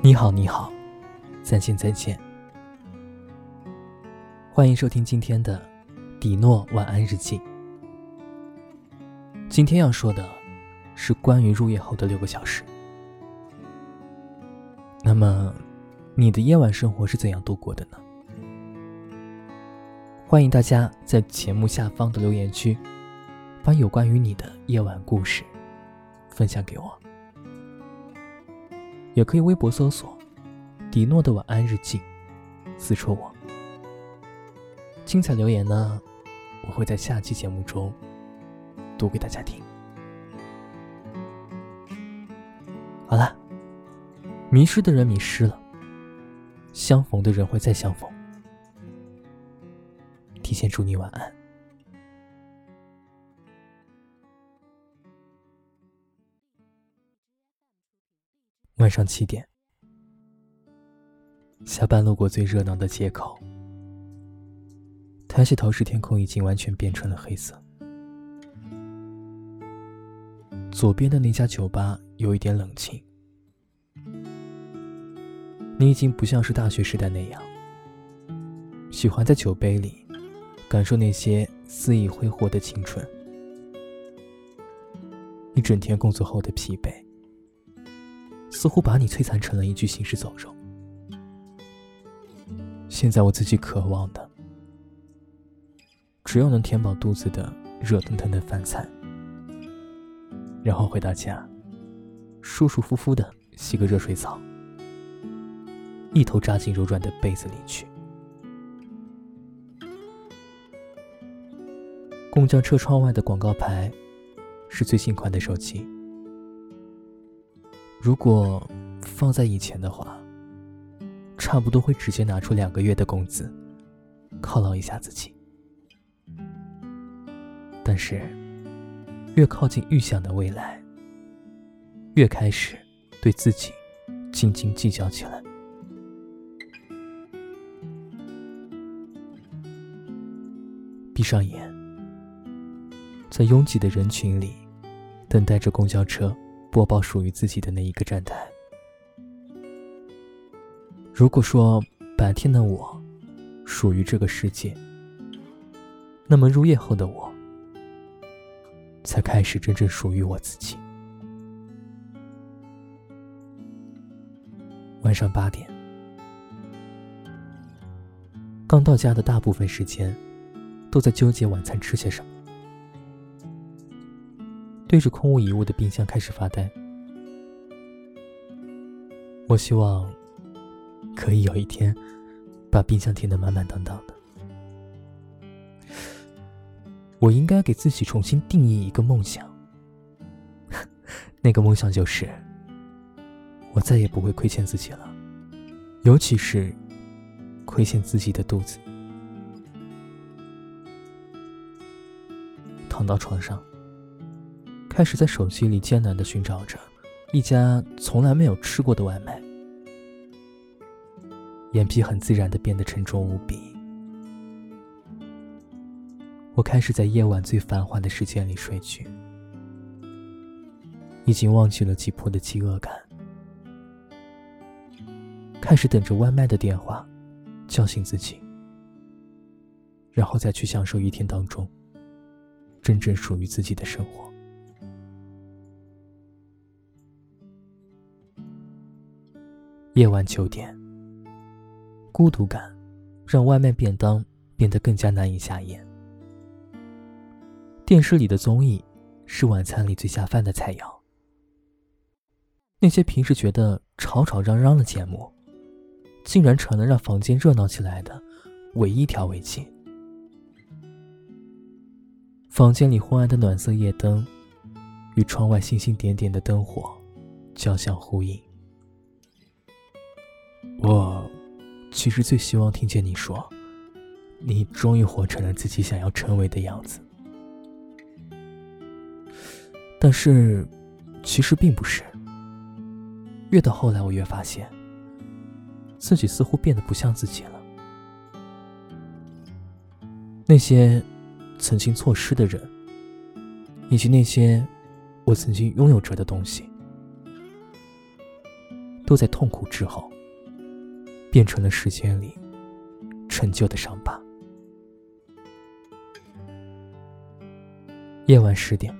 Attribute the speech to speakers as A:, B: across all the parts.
A: 你好，你好，再见，再见。欢迎收听今天的迪诺晚安日记。今天要说的是关于入夜后的六个小时。那么，你的夜晚生活是怎样度过的呢？欢迎大家在节目下方的留言区，把有关于你的夜晚故事分享给我。也可以微博搜索“迪诺的晚安日记”，私戳我。精彩留言呢，我会在下期节目中读给大家听。好了，迷失的人迷失了，相逢的人会再相逢。提前祝你晚安。晚上七点，下班路过最热闹的街口，抬起头时，天空已经完全变成了黑色。左边的那家酒吧有一点冷清，你已经不像是大学时代那样，喜欢在酒杯里感受那些肆意挥霍的青春。一整天工作后的疲惫。似乎把你摧残成了一具行尸走肉。现在我自己渴望的，只有能填饱肚子的热腾腾的饭菜，然后回到家，舒舒服服的洗个热水澡，一头扎进柔软的被子里去。公交车窗外的广告牌，是最新款的手机。如果放在以前的话，差不多会直接拿出两个月的工资犒劳一下自己。但是，越靠近预想的未来，越开始对自己斤斤计较起来。闭上眼，在拥挤的人群里，等待着公交车。播报属于自己的那一个站台。如果说白天的我属于这个世界，那么入夜后的我才开始真正属于我自己。晚上八点，刚到家的大部分时间都在纠结晚餐吃些什么。对着空无一物的冰箱开始发呆。我希望可以有一天把冰箱填得满满当当的。我应该给自己重新定义一个梦想，那个梦想就是我再也不会亏欠自己了，尤其是亏欠自己的肚子。躺到床上。开始在手机里艰难的寻找着一家从来没有吃过的外卖，眼皮很自然的变得沉重无比。我开始在夜晚最繁华的时间里睡去，已经忘记了急迫的饥饿感，开始等着外卖的电话叫醒自己，然后再去享受一天当中真正属于自己的生活。夜晚九点，孤独感让外卖便当变得更加难以下咽。电视里的综艺是晚餐里最下饭的菜肴。那些平时觉得吵吵嚷嚷的节目，竟然成了让房间热闹起来的唯一调味剂。房间里昏暗的暖色夜灯，与窗外星星点点的灯火交相呼应。我其实最希望听见你说，你终于活成了自己想要成为的样子。但是，其实并不是。越到后来，我越发现，自己似乎变得不像自己了。那些曾经错失的人，以及那些我曾经拥有着的东西。
B: 都在痛苦之后，变成了时间里陈旧的伤疤。夜晚十点，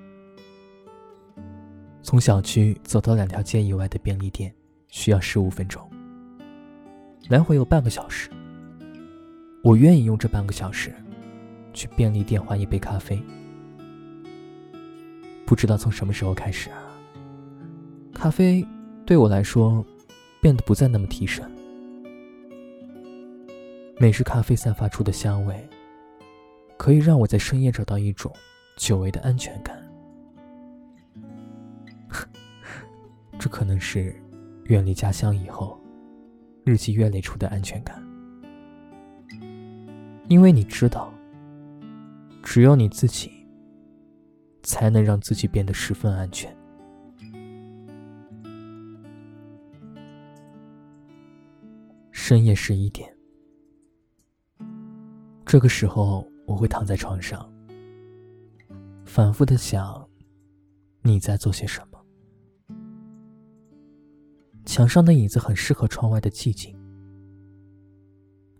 B: 从小区走到两条街以外的便利店需要十五分钟，来回有半个小时。我愿意用这半个小时去便利店换一杯咖啡。不知道从什么时候开始啊，咖啡对我来说变得不再那么提神。美式咖啡散发出的香味，可以让我在深夜找到一种。久违的安全感，这可能是远离家乡以后日积月累出的安全感。因为你知道，只有你自己才能让自己变得十分安全。深夜十一点，这个时候我会躺在床上。反复的想，你在做些什么？墙上的椅子很适合窗外的寂静，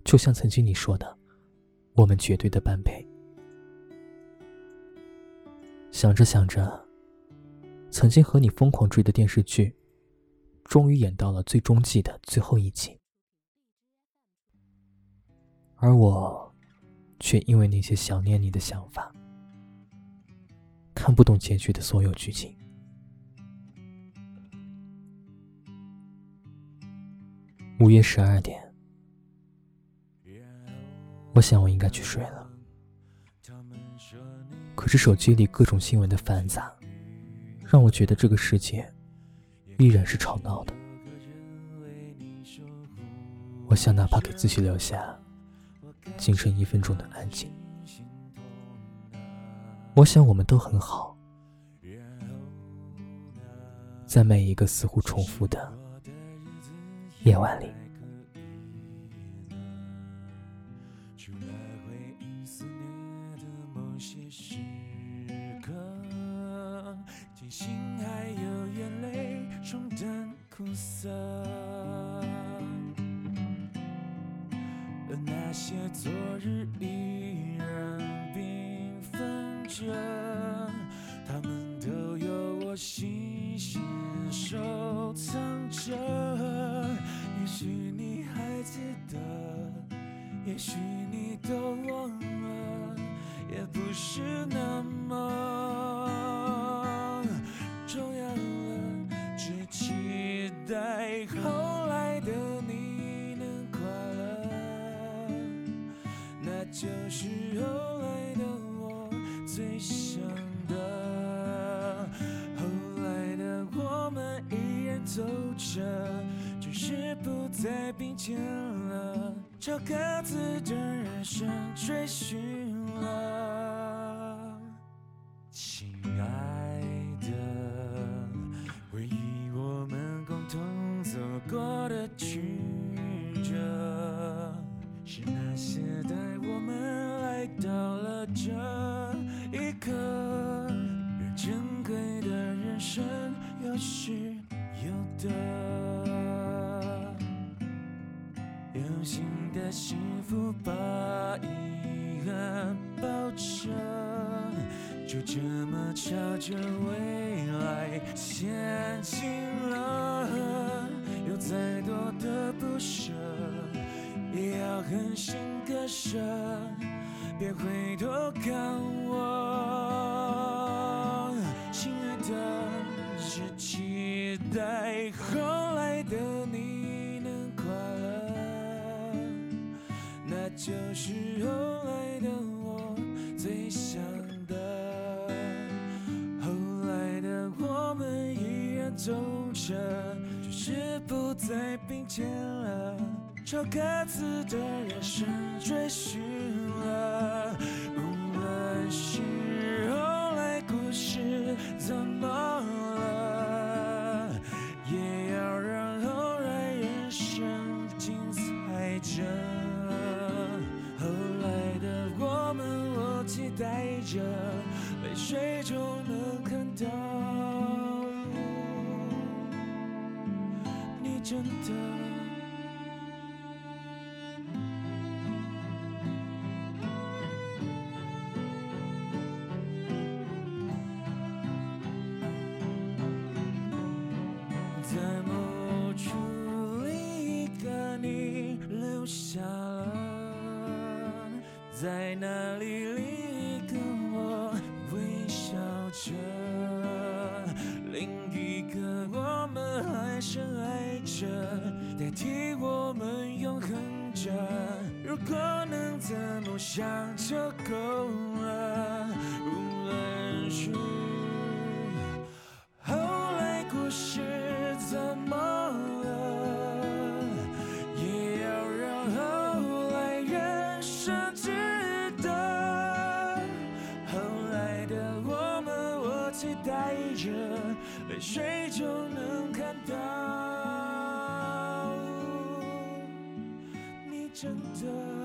B: 就像曾经你说的，我们绝对的般配。想着想着，曾经和你疯狂追的电视剧，终于演到了最终季的最后一集，而我，却因为那些想念你的想法。看不懂结局的所有剧情。午夜十二点，我想我应该去睡了。可是手机里各种新闻的繁杂，让我觉得这个世界依然是吵闹的。我想哪怕给自己留下仅剩一分钟的安静。我想我们都很好在每一个似乎重复的夜晚里。除了回忆肆虐的某些时刻庆幸还有眼泪冲淡苦涩那些昨日依然缤纷。着，他们都有我细心收藏着。也许你还记得，也许最想的，后来的我们依然走着，只是不再并肩了，朝各自的人生追寻了。亲爱的，回忆我们共同走过的曲就这么朝着未来前进了。有再多的不舍，也要狠心割舍。别回头看我，亲爱的，只期待后来的你能快乐，那就是走着，只是不再并肩了。朝各自的人生追寻了，无论是后来故事怎么了，也要让后来人生精彩着。后来的我们，我期待着，泪水中能看到。真的。在某处一个你留下了，在那里着，代替我们永恒着。如果能这么想就够了，无论是。后来故事怎么了？也要让后来人生知道。后来的我们，我期待着，泪水就能看到，真的